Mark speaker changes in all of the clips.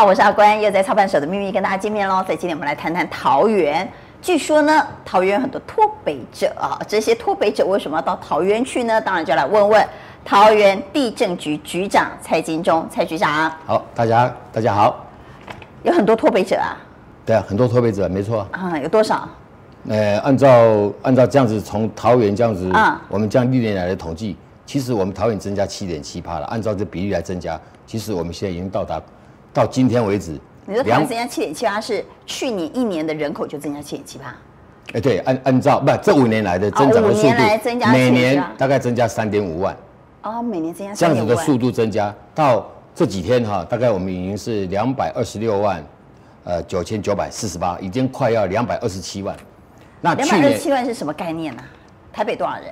Speaker 1: 好，我是阿关，又在操盘手的秘密跟大家见面喽。在今天我们来谈谈桃园。据说呢，桃园有很多脱北者啊，这些脱北者为什么要到桃园去呢？当然就来问问桃园地震局局长蔡金忠蔡局长。
Speaker 2: 好，大家大家好。
Speaker 1: 有很多脱北者啊。
Speaker 2: 对啊，很多脱北者，没错。
Speaker 1: 啊，有多少？
Speaker 2: 呃，按照按照这样子，从桃园这样子，啊，我们这样历年来的统计，其实我们桃园增加七点七趴了。按照这比例来增加，其实我们现在已经到达。到今天为止，
Speaker 1: 你说台湾增加七点七八是去年一年的人口就增加七点七八？
Speaker 2: 哎，对，按按照不这五年来的增长的速度，每年大概增加三点五万。
Speaker 1: 哦，每年增加
Speaker 2: 这样子的速度增加，到这几天哈，大概我们已经是两百二十六万，呃，九千九百四十八，已经快要两百二十七万。
Speaker 1: 那两百二十七万是什么概念呢？台北多少人？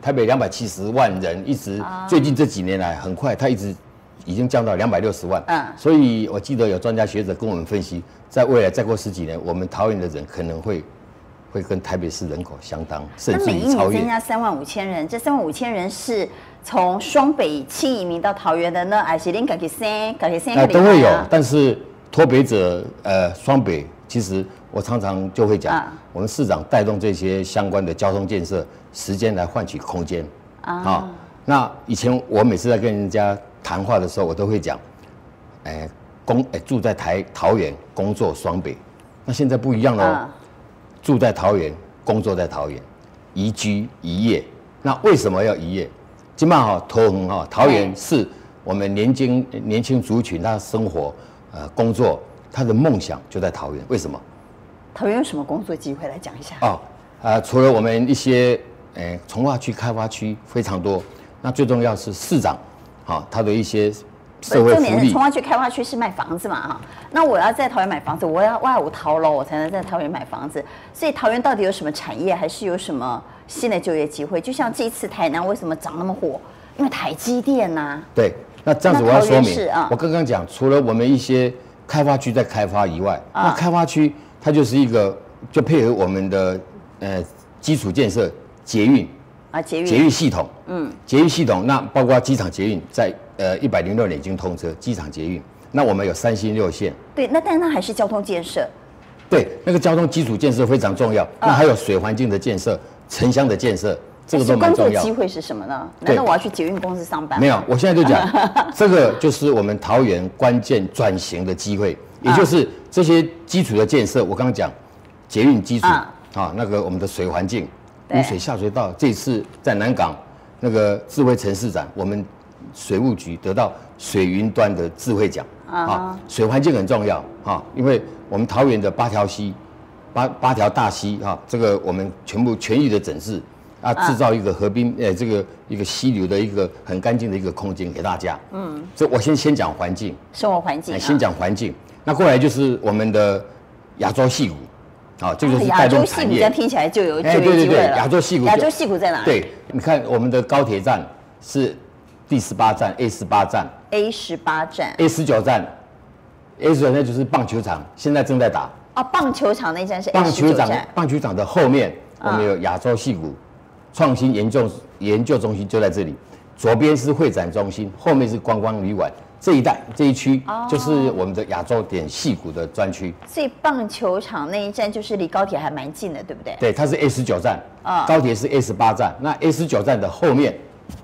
Speaker 2: 台北两百七十万人，一直最近这几年来很快，它一直。已经降到两百六十万，嗯，所以我记得有专家学者跟我们分析，在未来再过十几年，我们桃园的人可能会会跟台北市人口相当，甚至于超越。那每一年增加
Speaker 1: 三万五千人，这三万五千人是从双北轻移民到桃园的呢，还是连改去生改去生？
Speaker 2: 哎，都会有。但是脱北者，呃，双北，其实我常常就会讲，嗯、我们市长带动这些相关的交通建设，时间来换取空间啊。好，那以前我每次在跟人家。谈话的时候，我都会讲，哎，工哎住在台桃园，工作双北。那现在不一样了，啊、住在桃园，工作在桃园，移居移业。那为什么要移业？今嘛哈，桃园哈，桃园是我们年轻年轻族群他生活呃工作他的梦想就在桃园。为什么？
Speaker 1: 桃园有什么工作机会？来讲一下。
Speaker 2: 哦，呃，除了我们一些哎从化区开发区非常多，那最重要是市长。啊，他的一些社会福利。重点是，
Speaker 1: 重划区、开发区是卖房子嘛？哈，那我要在桃园买房子，我要外五桃楼，我才能在桃园买房子。所以桃园到底有什么产业，还是有什么新的就业机会？就像这一次台南为什么涨那么火？因为台积电呐、啊。
Speaker 2: 对，那这样子我要说明，啊、我刚刚讲，除了我们一些开发区在开发以外，啊、那开发区它就是一个，就配合我们的呃基础建设，捷运。
Speaker 1: 啊，捷运。
Speaker 2: 捷运系统，嗯，捷运系统，那包括机场捷运，在呃一百零六年已经通车，机场捷运，那我们有三星六线，
Speaker 1: 对，那但那还是交通建设，
Speaker 2: 对，那个交通基础建设非常重要，那还有水环境的建设、城乡的建设，这个都蛮重要。工作
Speaker 1: 机会是什么呢？难道我要去捷运公司上班？
Speaker 2: 没有，我现在就讲，这个就是我们桃园关键转型的机会，也就是这些基础的建设，我刚刚讲捷运基础啊，那个我们的水环境。污水下水道，这次在南港那个智慧城市展，我们水务局得到水云端的智慧奖啊。水环境很重要啊，因为我们桃园的八条溪，八八条大溪啊，这个我们全部全域的整治啊，制造一个河滨呃这个一个溪流的一个很干净的一个空间给大家。嗯，所以我先先讲环境，
Speaker 1: 生活环境，
Speaker 2: 先讲环境，那过来就是我们的亚洲戏谷。好，这个是带动产业。亚洲戏谷这样听起来就有就有机会了。亚洲戏谷，亚洲戏谷在哪里？对，你看我们的高铁站是第十八站，A 十八站
Speaker 1: ，A 十八站
Speaker 2: ，A 十九站，A 十九站就是棒球场，现在正在打。
Speaker 1: 哦，棒球场那站是 A
Speaker 2: 棒球场，棒球场的后面我们有亚洲戏谷创新研究研究中心就在这里，左边是会展中心，后面是观光旅馆。这一带这一区就是我们的亚洲点戏谷的专区，
Speaker 1: 所以棒球场那一站就是离高铁还蛮近的，对不对？
Speaker 2: 对，它是 A 十九站，啊，高铁是 A 十八站，那 A 十九站的后面。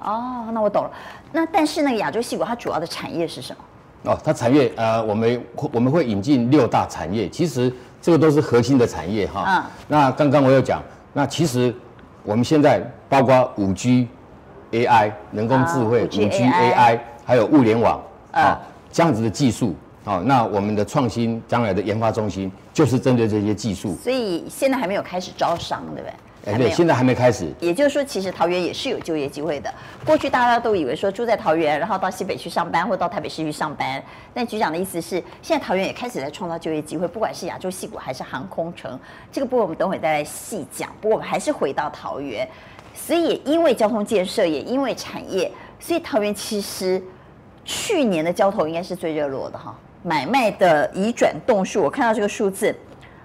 Speaker 1: 哦，那我懂了。那但是那个亚洲戏谷它主要的产业是什么？
Speaker 2: 哦，它产业呃，我们我们会引进六大产业，其实这个都是核心的产业哈。嗯。那刚刚我有讲，那其实我们现在包括五 G、AI、人工智慧、五 G、AI，还有物联网。啊，这样子的技术，好，那我们的创新将来的研发中心就是针对这些技术。
Speaker 1: 所以现在还没有开始招商，对不对？
Speaker 2: 哎，对，现在还没开始。
Speaker 1: 也就是说，其实桃园也是有就业机会的。过去大家都以为说住在桃园，然后到西北去上班，或到台北市去上班。但局长的意思是，现在桃园也开始在创造就业机会，不管是亚洲戏谷还是航空城，这个部分我们等会再来细讲。不过我们还是回到桃园，所以也因为交通建设，也因为产业，所以桃园其实。去年的交投应该是最热络的哈，买卖的移转栋数，我看到这个数字，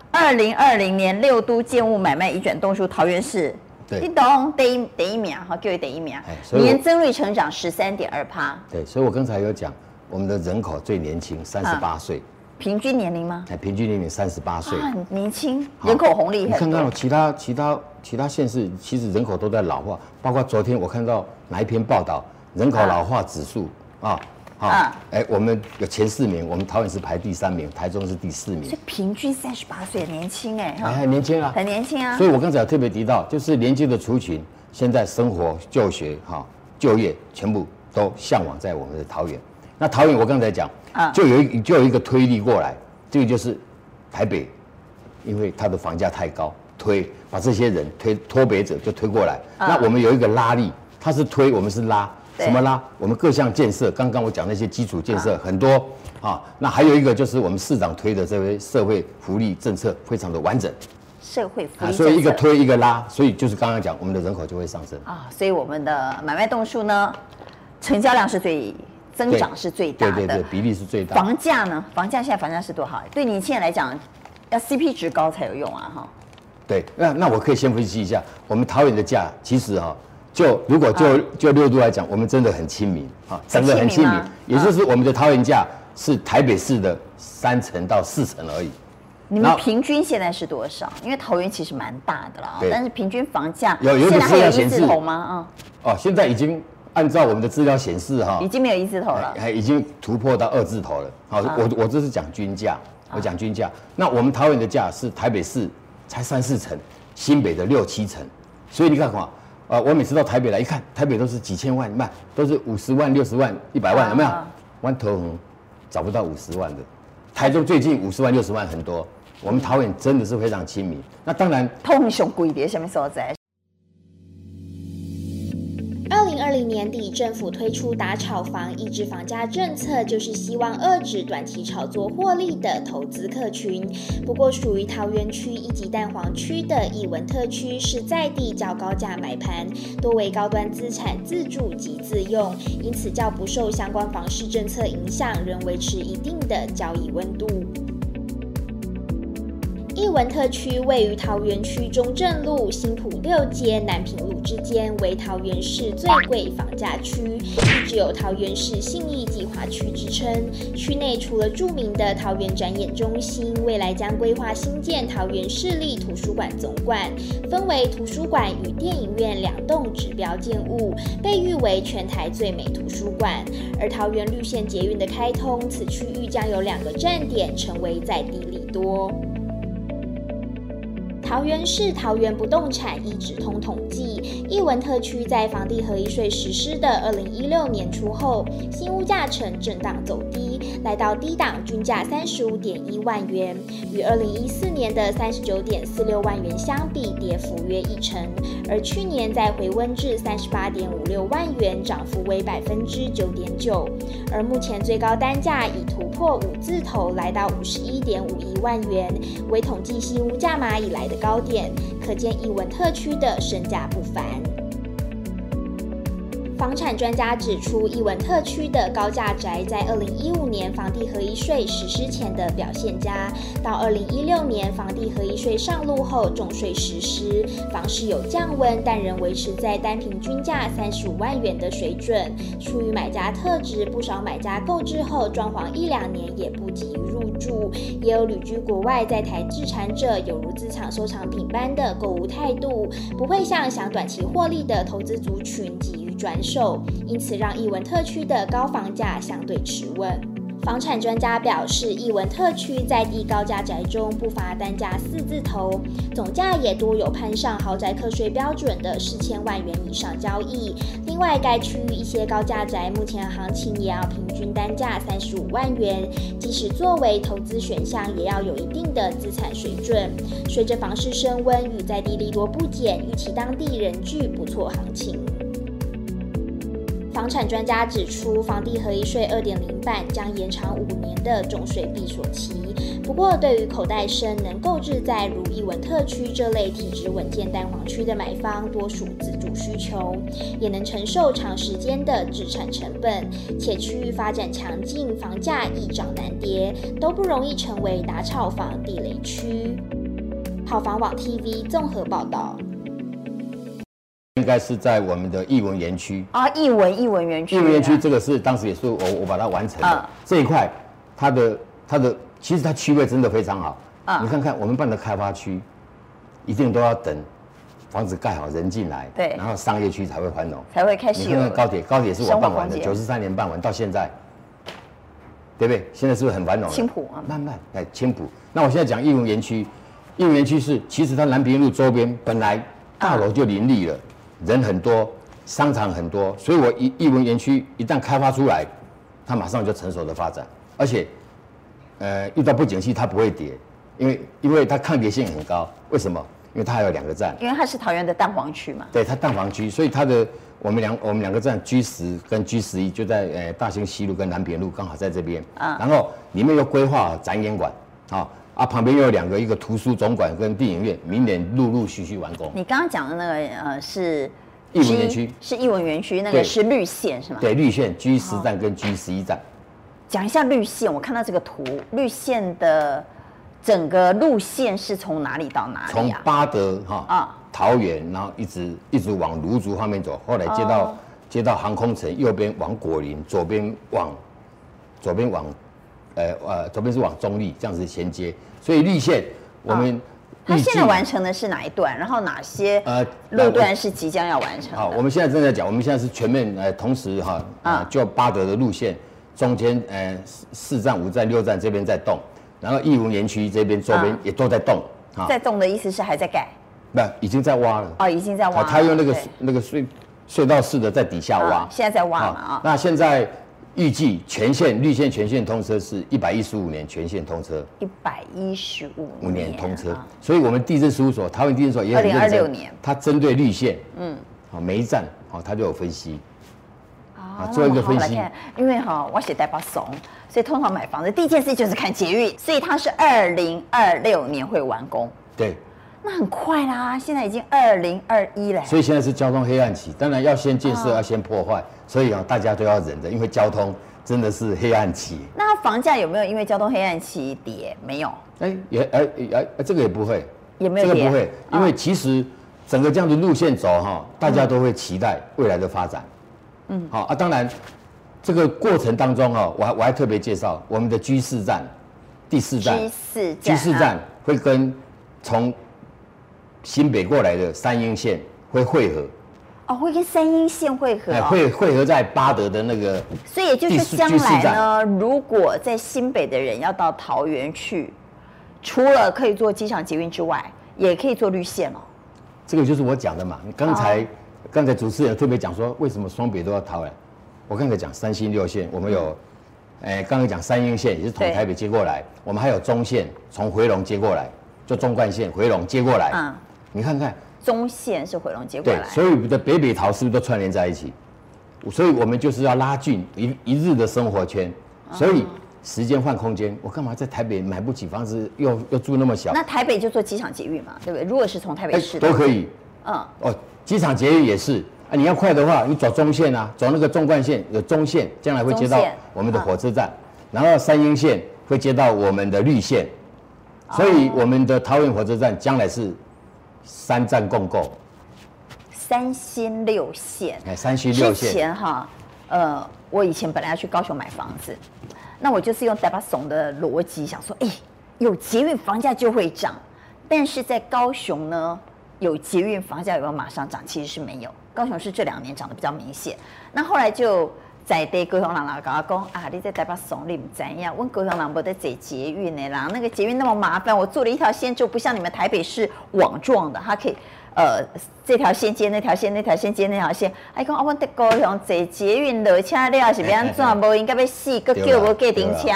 Speaker 1: 二零二零年六都建物买卖移转栋数，桃园市，你懂，得一得一秒哈，各位第一秒，年增率成长十三点二趴。
Speaker 2: 对，所以我刚才有讲，我们的人口最年轻，三十八岁，
Speaker 1: 平均年龄吗？
Speaker 2: 哎，平均年龄三十八岁，
Speaker 1: 很年轻，人口红利很。
Speaker 2: 你看看其他其他其他县市，其实人口都在老化，包括昨天我看到哪一篇报道，人口老化指数啊。好，哎，我们有前四名，我们桃园是排第三名，台中是第四名。
Speaker 1: 所以平均三十八岁，年轻哎，
Speaker 2: 还很年轻啊，
Speaker 1: 很年轻啊。
Speaker 2: 所以我刚才有特别提到，就是年轻的族群，现在生活、就学、哈、就业，全部都向往在我们的桃园。那桃园，我刚才讲，就有一就有一个推力过来，这个就是台北，因为它的房价太高，推把这些人推脱北者就推过来。那我们有一个拉力，它是推，我们是拉。什么啦？我们各项建设，刚刚我讲那些基础建设很多啊。那还有一个就是我们市长推的这位社会福利政策非常的完整。
Speaker 1: 社会福利，
Speaker 2: 所以一个推一个拉，所以就是刚刚讲我们的人口就会上升
Speaker 1: 啊。所以我们的买卖栋数呢，成交量是最增长是最大的，
Speaker 2: 对对对，比例是最大。
Speaker 1: 房价呢？房价现在房价是多少？对你现在来讲，要 CP 值高才有用啊哈。
Speaker 2: 对，那那我可以先分析一下，我们桃园的价其实哈。就如果就就六度来讲，我们真的很亲民啊，真的很亲民，也就是我们的桃园价是台北市的三成到四成而已。
Speaker 1: 你们平均现在是多少？因为桃园其实蛮大的了，但是平均房价
Speaker 2: 有有一个资料显示
Speaker 1: 吗？啊，
Speaker 2: 哦，现在已经按照我们的资料显示哈，
Speaker 1: 已经没有一字头了，
Speaker 2: 还已经突破到二字头了。好，我我这是讲均价，我讲均价。那我们桃园的价是台北市才三四成，新北的六七成，所以你看看。啊，我每次到台北来一看，台北都是几千万，卖都是五十万、六十万、一百万，有没有？湾头红找不到五十万的，台中最近五十万、六十万很多。我们桃园真的是非常亲民。那当然，
Speaker 1: 通常贵的什么所在？
Speaker 3: 二零年底，政府推出打炒房、抑制房价政策，就是希望遏制短期炒作获利的投资客群。不过，属于桃园区一级蛋黄区的艺文特区，是在地较高价买盘，多为高端资产自住及自用，因此较不受相关房市政策影响，仍维持一定的交易温度。艺文特区位于桃园区中正路、新埔六街、南平路之间，为桃园市最贵房价区，一直有桃园市信义计划区之称。区内除了著名的桃园展演中心，未来将规划新建桃园市立图书馆总馆，分为图书馆与电影院两栋指标建物，被誉为全台最美图书馆。而桃园绿线捷运的开通，此区域将有两个站点，成为在地利多。桃园市桃园不动产一指通统计，艺文特区在房地合一税实施的二零一六年初后，新屋价呈震荡走低，来到低档均价三十五点一万元，与二零一四年的三十九点四六万元相比，跌幅约一成。而去年再回温至三十八点五六万元，涨幅为百分之九点九。而目前最高单价已突破五字头，来到五十一点五一万元，为统计新屋价码以来的高点，可见艺文特区的身价不凡。房产专家指出，艺文特区的高价宅在二零一五年房地合一税实施前的表现佳，到二零一六年房地合一税上路后重税实施，房市有降温，但仍维持在单平均价三十五万元的水准。出于买家特质，不少买家购置后装潢一两年也不急于入住，也有旅居国外在台置产者有如资产收藏品般的购物态度，不会像想短期获利的投资族群急于转手，因此让艺文特区的高房价相对持稳。房产专家表示，艺文特区在地高价宅中不乏单价四字头，总价也多有攀上豪宅课税标准的四千万元以上交易。另外，该区域一些高价宅目前行情也要平均单价三十五万元，即使作为投资选项，也要有一定的资产水准。随着房市升温与在地利多不减，预期当地仍具不错行情。房产专家指出，房地合一税二点零版将延长五年的重税闭锁期。不过，对于口袋深、能购置在如艺文特区这类体质稳健蛋黄区的买方，多属自住需求，也能承受长时间的置产成本，且区域发展强劲，房价易涨难跌，都不容易成为打炒房地雷区。好房网 TV 综合报道。
Speaker 2: 应该是在我们的艺文园区
Speaker 1: 啊，艺文艺文园区，
Speaker 2: 艺文园区这个是当时也是我我把它完成的、啊、这一块，它的它的其实它区位真的非常好。啊，你看看我们办的开发区，一定都要等房子盖好，人进来，
Speaker 1: 对，
Speaker 2: 然后商业区才会繁荣，
Speaker 1: 才会开始。
Speaker 2: 你看看高铁，高铁是我办完的，九十三年办完到现在，对不对？现在是不是很繁荣？
Speaker 1: 青浦啊，
Speaker 2: 慢慢来青浦。那我现在讲艺文园区，艺文园区是其实它南平路周边本来大楼就林立了，人很多。商场很多，所以我一艺文园区一旦开发出来，它马上就成熟的发展，而且，呃，遇到不景气它不会跌，因为因为它抗跌性很高。为什么？因为它还有两个站。
Speaker 1: 因为它是桃园的蛋黄区嘛。
Speaker 2: 对，它蛋黄区，所以它的我们两我们两个站 G 十跟 G 十一就在呃大兴西路跟南平路，刚好在这边。啊。然后里面又规划展演馆，啊啊，旁边又有两个，一个图书总馆跟电影院，明年陆陆续续完工。
Speaker 1: 你刚刚讲的那个呃是。
Speaker 2: 艺文园区
Speaker 1: 是艺文园区，那个是绿线是吗？
Speaker 2: 对，绿线 G 十站跟 G 十一站。
Speaker 1: 讲一下绿线，我看到这个图，绿线的整个路线是从哪里到哪里啊？
Speaker 2: 从巴德哈啊桃园，然后一直一直往芦竹方面走，后来接到、哦、接到航空城，右边往果林，左边往左边往呃呃左边是往中立这样子衔接，所以绿线我们。哦
Speaker 1: 它现在完成的是哪一段？然后哪些呃路段是即将要完成？
Speaker 2: 好，我们现在正在讲，我们现在是全面呃同时哈啊，就巴德的路线中间呃四站五站六站这边在动，然后义乌园区这边周边也都在动。
Speaker 1: 在动的意思是还在盖？
Speaker 2: 不，已经在挖了。
Speaker 1: 哦，已经在挖。
Speaker 2: 他用那个那个隧隧道式的在底下挖。
Speaker 1: 现在在挖嘛啊？
Speaker 2: 那现在。预计全线绿线全线通车是一百一十五年全线通车，
Speaker 1: 一百一十五
Speaker 2: 年通车，所以我们地质事务所，桃园地政事务所也很认真。二零二六年，它针对绿线，嗯，好每一站，好它就有分析，
Speaker 1: 啊，做一个分析。因为哈，我写台北怂，所以通常买房子第一件事就是看捷运，所以它是二零二六年会完工。
Speaker 2: 对，
Speaker 1: 那很快啦，现在已经二零二一了。
Speaker 2: 所以现在是交通黑暗期，当然要先建设，要先破坏。所以啊，大家都要忍着，因为交通真的是黑暗期。
Speaker 1: 那房价有没有因为交通黑暗期跌？没有。
Speaker 2: 哎，也哎哎，这个也不会，
Speaker 1: 也没有跌。
Speaker 2: 这个不会，因为其实整个这样的路线走哈，大家都会期待未来的发展。嗯，好啊，当然这个过程当中啊，我还我还特别介绍我们的居士站，第四站
Speaker 1: G 四
Speaker 2: 站会跟从新北过来的三鹰线会汇合。
Speaker 1: 哦，会跟三莺线汇合，哦，
Speaker 2: 会汇合在巴德的那个，
Speaker 1: 所以也就是将来呢，如果在新北的人要到桃园去，除了可以坐机场捷运之外，也可以坐绿线哦。
Speaker 2: 这个就是我讲的嘛。你刚才刚、哦、才主持人特别讲说，为什么双北都要桃园？我刚才讲三星六线，我们有，哎、嗯，刚才讲三莺线也是从台北接过来，我们还有中线从回龙接过来，就中冠线回龙接过来。嗯，你看看。
Speaker 1: 中线是回龙接过来，
Speaker 2: 对，所以我们的北北桃是不是都串联在一起？所以我们就是要拉近一一日的生活圈，所以时间换空间。我干嘛在台北买不起房子，又又住那么小？
Speaker 1: 那台北就做机场捷运嘛，对不对？如果是从台北市
Speaker 2: 都可以。嗯，哦，机场捷运也是啊。你要快的话，你走中线啊，走那个纵贯线有中线，将来会接到我们的火车站，然后三鹰线会接到我们的绿线，所以我们的桃园火车站将来是。三站共构，
Speaker 1: 三星六线。
Speaker 2: 哎，三星六线。
Speaker 1: 之前哈，呃，我以前本来要去高雄买房子，那我就是用台巴怂的逻辑想说，哎，有捷运房价就会涨，但是在高雄呢，有捷运房价有没有马上涨？其实是没有，高雄是这两年涨得比较明显。那后来就。在地高雄人来跟我讲啊，你在台北怂你不知道，我高雄人不得坐捷运的啦，那个捷运那么麻烦，我做了一条线就不像你们台北市网状的，它可以呃这条线接那条线，那条线接那条线。哎，讲啊，我在高雄坐捷运落车了是要安怎？无应该要死，个叫无计停车，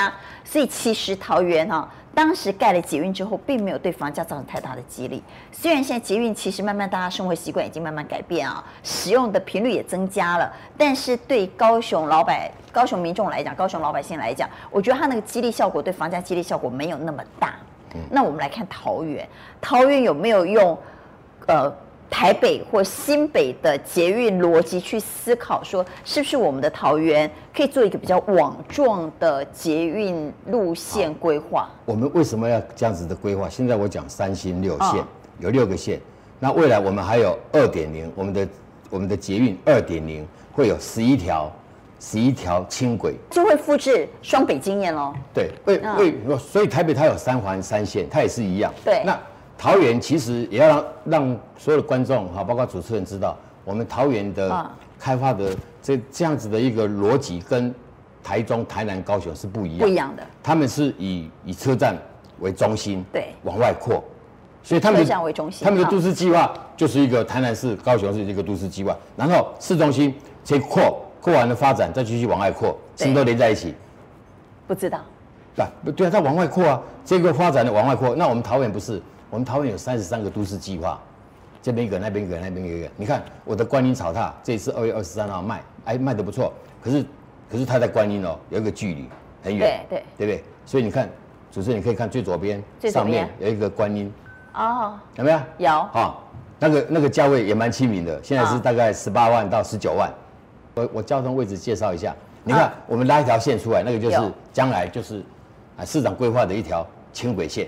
Speaker 1: 所以其实桃园哈。当时盖了捷运之后，并没有对房价造成太大的激励。虽然现在捷运其实慢慢大家生活习惯已经慢慢改变啊，使用的频率也增加了，但是对高雄老百、高雄民众来讲，高雄老百姓来讲，我觉得它那个激励效果对房价激励效果没有那么大。那我们来看桃园，桃园有没有用？呃。台北或新北的捷运逻辑去思考，说是不是我们的桃园可以做一个比较网状的捷运路线规划？
Speaker 2: 我们为什么要这样子的规划？现在我讲三星六线，哦、有六个线，那未来我们还有二点零，我们的我们的捷运二点零会有十一条十一条轻轨，
Speaker 1: 就会复制双北经验喽。
Speaker 2: 对，为为所以台北它有三环三线，它也是一样。
Speaker 1: 对，
Speaker 2: 那桃园其实也要让让所有的观众哈，包括主持人知道，我们桃园的开发的这这样子的一个逻辑跟台中、台南、高雄是不一样，
Speaker 1: 不一样的。
Speaker 2: 他们是以以车站为中心，
Speaker 1: 对，
Speaker 2: 往外扩，所以他们
Speaker 1: 车站为中心，
Speaker 2: 他们的都市计划就是一个台南市、高雄市一个都市计划，然后市中心先扩。扩完了发展，再继续往外扩，什么都连在一起？
Speaker 1: 不知道。
Speaker 2: 对，对啊，它往外扩啊，这个发展的往外扩。那我们桃园不是？我们桃园有三十三个都市计划，这边一个，那边一个，那边一个。你看我的观音草塔，这次二月二十三号卖，哎，卖得不错。可是，可是它在观音哦，有一个距离很远，
Speaker 1: 对对，
Speaker 2: 对不对？所以你看，主持人你可以看最左边，上面有一个观音，
Speaker 1: 哦，
Speaker 2: 有没有？
Speaker 1: 有。
Speaker 2: 啊，那个那个价位也蛮亲民的，现在是大概十八万到十九万。我我交通位置介绍一下，你看、啊、我们拉一条线出来，那个就是将来就是啊市长规划的一条轻轨线，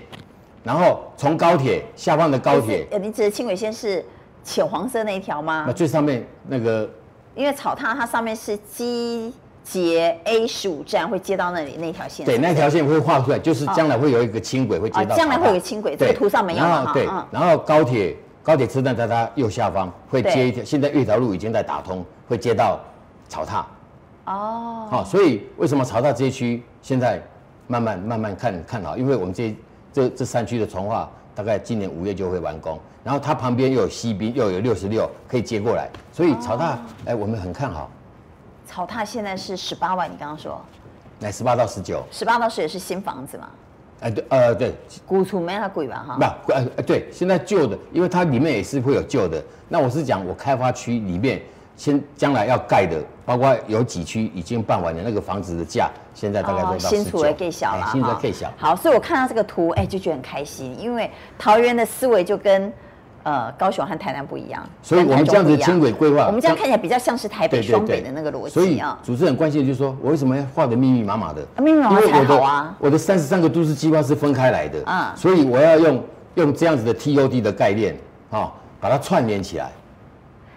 Speaker 2: 然后从高铁下方的高铁，
Speaker 1: 呃，你指的轻轨线是浅黄色那一条吗？
Speaker 2: 那最上面那个，
Speaker 1: 因为草塔它上面是机捷 A 十五站会接到那里那条线，
Speaker 2: 对，那条线会画出来，就是将来会有一个轻轨会接到，
Speaker 1: 将来会有个轻轨，这个图上没有
Speaker 2: 哈，对，然后高铁高铁车站在它右下方会接一条，现在一条路已经在打通，会接到。草塔，
Speaker 1: 哦，
Speaker 2: 好，所以为什么草塔这一区现在慢慢慢慢看看好？因为我们这这这三区的重划大概今年五月就会完工，然后它旁边又有西滨，又有六十六可以接过来，所以草塔哎，我们很看好。
Speaker 1: 草塔现在是十八万，你刚刚说？
Speaker 2: 来十八到十九，
Speaker 1: 十八到十九是新房子嘛？
Speaker 2: 哎，对，呃，对，
Speaker 1: 古厝没它贵吧？
Speaker 2: 哈，不，呃，对，现在旧的，因为它里面也是会有旧的。那我是讲我开发区里面。先将来要盖的，包括有几区已经办完了那个房子的价，现在大概都到十
Speaker 1: 小了，
Speaker 2: 新厝更小。
Speaker 1: 好，所以我看到这个图，哎，就觉得很开心，因为桃园的思维就跟呃高雄和台南不一样。
Speaker 2: 所以我们这样子轻轨规划，
Speaker 1: 我们这样看起来比较像是台北双北的那个逻辑啊。
Speaker 2: 所以主持人关心的就是说，我为什么要画的密密麻麻的？
Speaker 1: 密密麻麻才好啊。
Speaker 2: 我的三十三个都市计划是分开来的啊，所以我要用用这样子的 TOD 的概念啊，把它串联起来。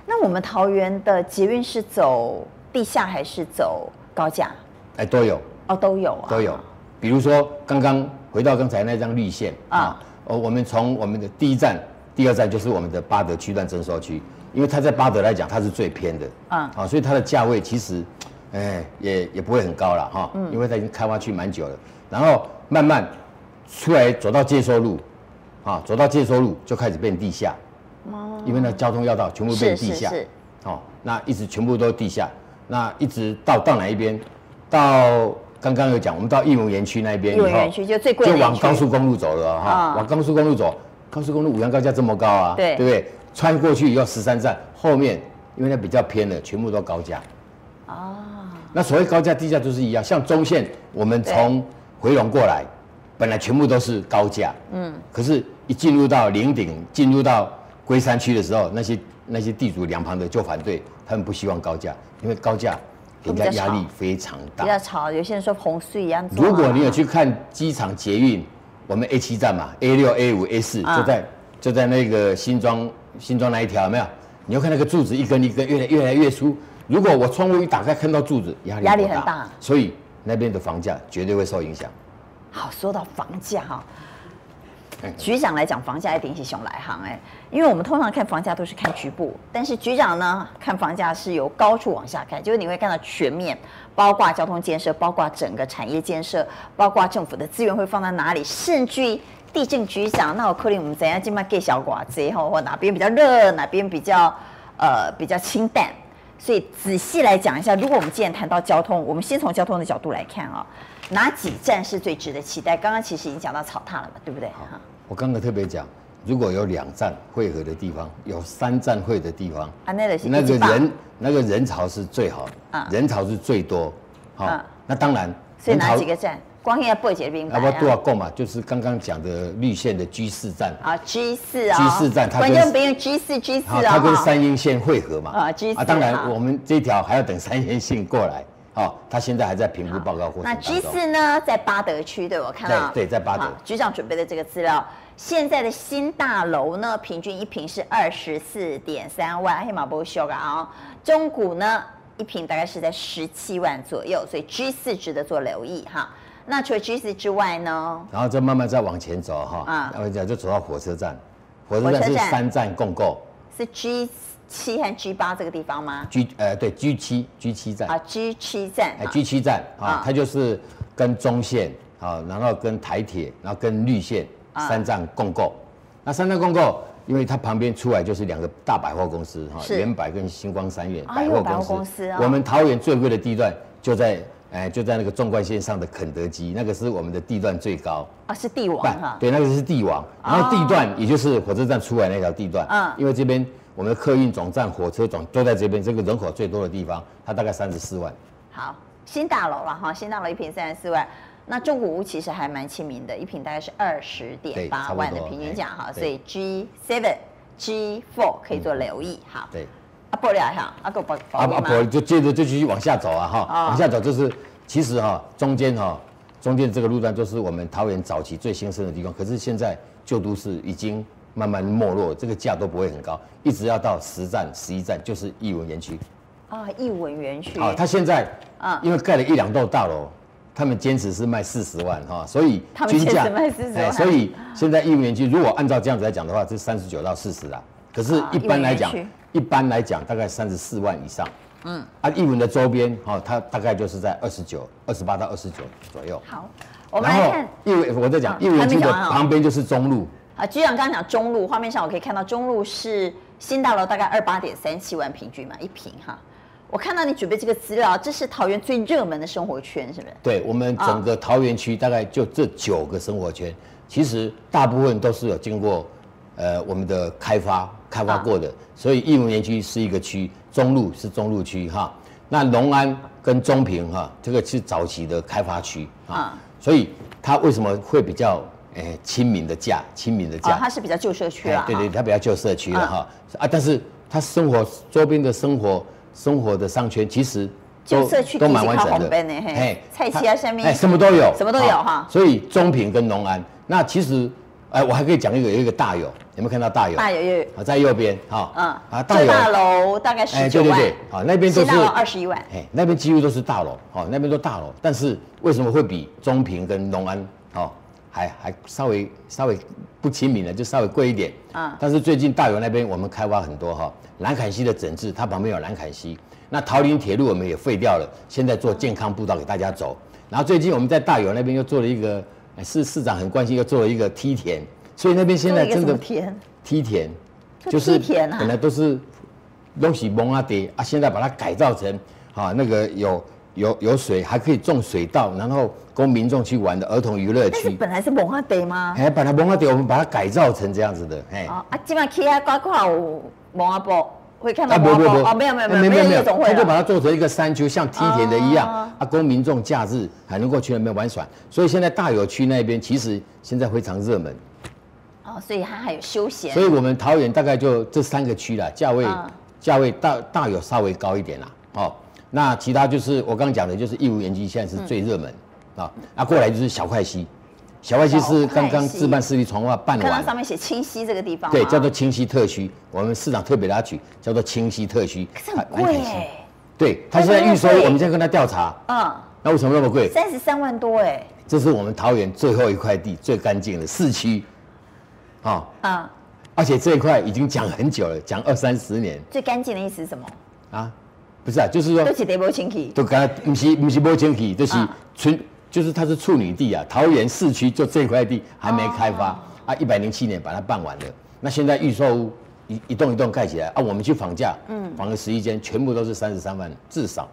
Speaker 1: 那我们桃园的捷运是走地下还是走高架？
Speaker 2: 哎，都有。
Speaker 1: 哦，都有啊，
Speaker 2: 都有。比如说，刚刚回到刚才那张绿线啊，哦，我们从我们的第一站、第二站就是我们的八德区段征收区，因为它在八德来讲，它是最偏的。啊，啊，所以它的价位其实，哎，也也不会很高了哈，因为它已经开发区蛮久了，然后慢慢出来走到接收路，啊，走到接收路就开始变地下。因为那交通要道全部变地下，哦，那一直全部都地下，那一直到到哪一边？到刚刚有讲，我们到义文园区那边，
Speaker 1: 艺文园区就最贵的，
Speaker 2: 就往高速公路走了哈，往高速公路走，高速公路五羊高架这么高啊，对对不对？穿过去以后十三站后面，因为它比较偏的，全部都高架。哦，那所谓高架低架都是一样，像中线我们从回龙过来，本来全部都是高架，嗯，可是一进入到林顶，进入到龟山区的时候，那些那些地主两旁的就反对，他们不希望高价，因为高价给人家压力非常大。
Speaker 1: 比较吵，有些人说洪水一样。
Speaker 2: 如果你有去看机场捷运，我们 A 七站嘛，A 六、A 五、A 四就在就在那个新庄新庄那一条，有没有？你要看那个柱子一根一根越来越来越粗。如果我窗户一打开看到柱子，压力压力很大，所以那边的房价绝对会受影响。
Speaker 1: 好，说到房价哈。局长来讲，房价一定是熊来行哎，因为我们通常看房价都是看局部，但是局长呢看房价是由高处往下看，就是你会看到全面，包括交通建设，包括整个产业建设，包括政府的资源会放在哪里，甚至于地震局长，那我可能我们怎样进卖给小寡子以后，或哪边比较热，哪边比较呃比较清淡，所以仔细来讲一下，如果我们既然谈到交通，我们先从交通的角度来看啊、哦，哪几站是最值得期待？刚刚其实已经讲到草塔了嘛，对不对？哈。
Speaker 2: 我刚刚特别讲，如果有两站汇合的地方，有三站汇的地方，
Speaker 1: 啊，那个
Speaker 2: 那个人那个人潮是最好的，啊，人潮是最多，好，啊，那当然，
Speaker 1: 所以哪几个站？光现在不解冰，啊？
Speaker 2: 不多少够嘛？就是刚刚讲的绿线的 G 四站
Speaker 1: 啊，G 四啊
Speaker 2: ，G 四站，它
Speaker 1: 跟观众 G 四 G 四啊，
Speaker 2: 它跟三莺线汇合嘛，
Speaker 1: 啊，G 四
Speaker 2: 啊，当然我们这条还要等三莺线过来。好，他现在还在评估报告过程。那
Speaker 1: G 四呢，在巴德区，对我看到。
Speaker 2: 对，对，在巴德。
Speaker 1: 局长准备的这个资料，现在的新大楼呢，平均一平是二十四点三万，黑马不修啊。中古呢，一平大概是在十七万左右，所以 G 四值得做留意哈。那除了 G 四之外呢？
Speaker 2: 然后再慢慢再往前走哈，啊，然后讲就走到火车站，火车站是三站共构，
Speaker 1: 是 G 七和 G 八这个地方吗
Speaker 2: ？G 呃对 G 七 G 七站
Speaker 1: 啊 G 七站，
Speaker 2: 哎 G 七站啊，它就是跟中线啊，然后跟台铁，然后跟绿线三站共构。那三站共构，因为它旁边出来就是两个大百货公司哈，原百跟星光三越百货公司。我们桃园最贵的地段就在。哎，就在那个纵贯线上的肯德基，那个是我们的地段最高
Speaker 1: 啊，是地王哈。
Speaker 2: 对，那个是地王，然后地段也就是火车站出来那条地段。嗯，因为这边我们的客运总站、火车总都在这边，这个人口最多的地方，它大概三十四万。
Speaker 1: 好，新大楼了哈，新大楼一平三十四万。那中古屋其实还蛮亲民的，一平大概是二十点八万的平均价哈，所以 G seven、G four 可以做留意。好，
Speaker 2: 对。
Speaker 1: 阿伯了哈，阿哥伯
Speaker 2: 阿阿伯就接着就继续往下走啊哈，哦、往下走就是其实哈中间哈中间这个路段就是我们桃园早期最兴盛的地方，可是现在旧都市已经慢慢没落，这个价都不会很高，一直要到十站十一站就是艺文园区
Speaker 1: 啊，艺文园区
Speaker 2: 啊，他现在啊因为盖了一两栋大楼，他们坚持是卖四十万哈，所以
Speaker 1: 均价卖四十万，
Speaker 2: 所以现在艺文园区如果按照这样子来讲的话，是三十九到四十啊，可是一般来讲。一般来讲，大概三十四万以上。嗯，啊，艺文的周边，哈，它大概就是在二十九、二十八到二十九左右。
Speaker 1: 好，我们来看
Speaker 2: 艺文，我在讲艺文区的旁边就是中路。
Speaker 1: 啊，局长刚刚讲中路，画面上我可以看到中路是新大楼，大概二八点三七万平均嘛，一平哈。我看到你准备这个资料，这是桃园最热门的生活圈，是不是？
Speaker 2: 对，我们整个桃园区大概就这九个生活圈，其实大部分都是有经过。呃，我们的开发开发过的，啊、所以义文园区是一个区，中路是中路区哈。那龙安跟中平哈，这个是早期的开发区啊，所以它为什么会比较诶亲民的价，亲民的价？
Speaker 1: 它是比较旧社区啊。
Speaker 2: 对对，它比较旧社区了哈啊，但是它生活周边的生活生活的商圈其实
Speaker 1: 旧社区
Speaker 2: 都蛮完整的，
Speaker 1: 哎，菜市啊，下面
Speaker 2: 哎，什么都有，
Speaker 1: 什么都有哈。
Speaker 2: 所以中平跟农安，那其实。哎，我还可以讲一个，有一个大有，有没有看到大有？
Speaker 1: 大有有
Speaker 2: 啊，在右边哈。嗯。
Speaker 1: 啊，大有。大楼大概十九万。哎，对对对，啊，那边都是。二十一万。哎，
Speaker 2: 那边几乎都是大楼，哦，那边都大楼，但是为什么会比中平跟农安，哦，还还稍微稍微不亲民的？就稍微贵一点。啊。但是最近大有那边我们开发很多哈，兰坎溪的整治，它旁边有兰坎溪。那桃林铁路我们也废掉了，现在做健康步道给大家走。然后最近我们在大有那边又做了一个。市市长很关心，又做了一个梯田，所以那边现在真的梯田，就是本来都是东西蒙啊叠啊，现在把它改造成啊那个有有有水，还可以种水稻，然后供民众去玩的儿童娱乐区。
Speaker 1: 本来是蒙啊叠吗？
Speaker 2: 哎，本来蒙啊叠，我们把它改造成这样子的，哎。
Speaker 1: 啊，基本上其他挂挂有蒙阿波。会看到不不不哦，没有没有没有没有没有，
Speaker 2: 他就把它做成一个山丘，像梯田的一样，啊，供民众假日还能够去那边玩耍。所以现在大有区那边其实现在非常热门。
Speaker 1: 哦，所以它还有休闲。
Speaker 2: 所以我们桃园大概就这三个区啦，价位价位大大有稍微高一点啦。哦，那其他就是我刚刚讲的，就是艺文园区现在是最热门啊，那过来就是小块溪。小块溪是刚刚自办市立重划办完，看
Speaker 1: 到上面写清溪这个地方，
Speaker 2: 对，叫做清溪特区，我们市长特别给他取叫做清溪特区。
Speaker 1: 可是很贵哎，
Speaker 2: 对，他现在预收，我们现在跟他调查，嗯，那为什么那么贵？
Speaker 1: 三十三万多哎，
Speaker 2: 这是我们桃园最后一块地，最干净的市区，啊，嗯，而且这一块已经讲很久了，讲二三十年。
Speaker 1: 最干净的意思是什么？啊，
Speaker 2: 不是啊，就是说，
Speaker 1: 都是得无清气，
Speaker 2: 都刚不是不是无清气，就是纯。就是它是处女地啊，桃园市区就这块地还没开发、哦、啊，一百零七年把它办完了，那现在预售屋一一栋一栋盖起来啊，我们去房价，嗯，房了十一间，全部都是三十三万至少。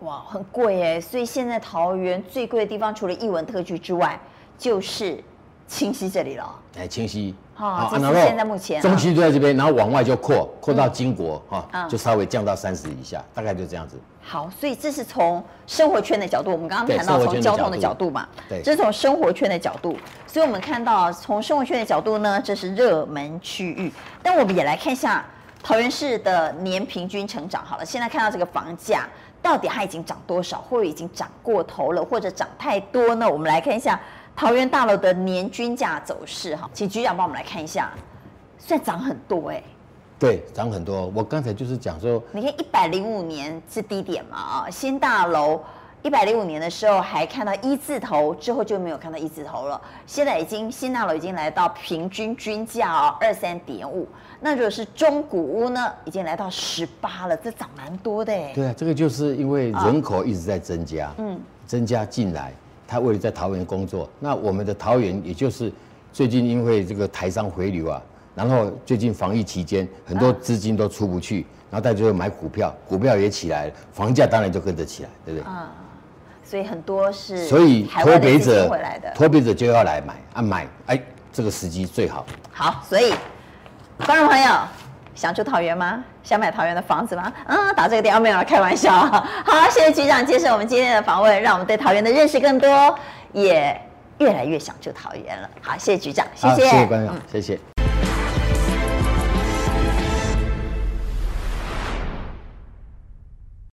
Speaker 1: 哇，很贵哎，所以现在桃园最贵的地方，除了艺文特区之外，就是清溪这里了。
Speaker 2: 哎，清溪。
Speaker 1: 好，这是现在目前
Speaker 2: 中区都在这边，然后往外就扩扩到金国哈，就稍微降到三十以下，大概就这样子。
Speaker 1: 好，所以这是从生活圈的角度，我们刚刚谈到从交通的角度嘛，对，这是从生活圈的角度，所以我们看到从生活圈的角度呢，这是热门区域。但我们也来看一下桃园市的年平均成长。好了，现在看到这个房价到底它已经涨多少，或者已经涨过头了，或者涨太多呢？我们来看一下。桃园大楼的年均价走势，哈，请局长帮我们来看一下，算涨很多哎、欸，
Speaker 2: 对，涨很多。我刚才就是讲说，
Speaker 1: 你看一百零五年是低点嘛啊，新大楼一百零五年的时候还看到一字头，之后就没有看到一字头了。现在已经新大楼已经来到平均均价哦二三点五，那如果是中古屋呢，已经来到十八了，这涨蛮多的哎。
Speaker 2: 对啊，这个就是因为人口一直在增加，嗯，增加进来，他为了在桃园工作，那我们的桃园也就是最近因为这个台商回流啊。然后最近防疫期间，很多资金都出不去，然后大家就会买股票，股票也起来了，房价当然就跟着起来，对不对？啊，
Speaker 1: 所以很多是
Speaker 2: 所以脱北者脱北者就要来买啊买，哎，这个时机最好。
Speaker 1: 好，所以观众朋友想住桃园吗？想买桃园的房子吗？嗯，打这个电话没有了，开玩笑。好，谢谢局长接受我们今天的访问，让我们对桃园的认识更多，也越来越想住桃园了。好，谢谢局长，谢谢，
Speaker 2: 谢谢观众，谢谢。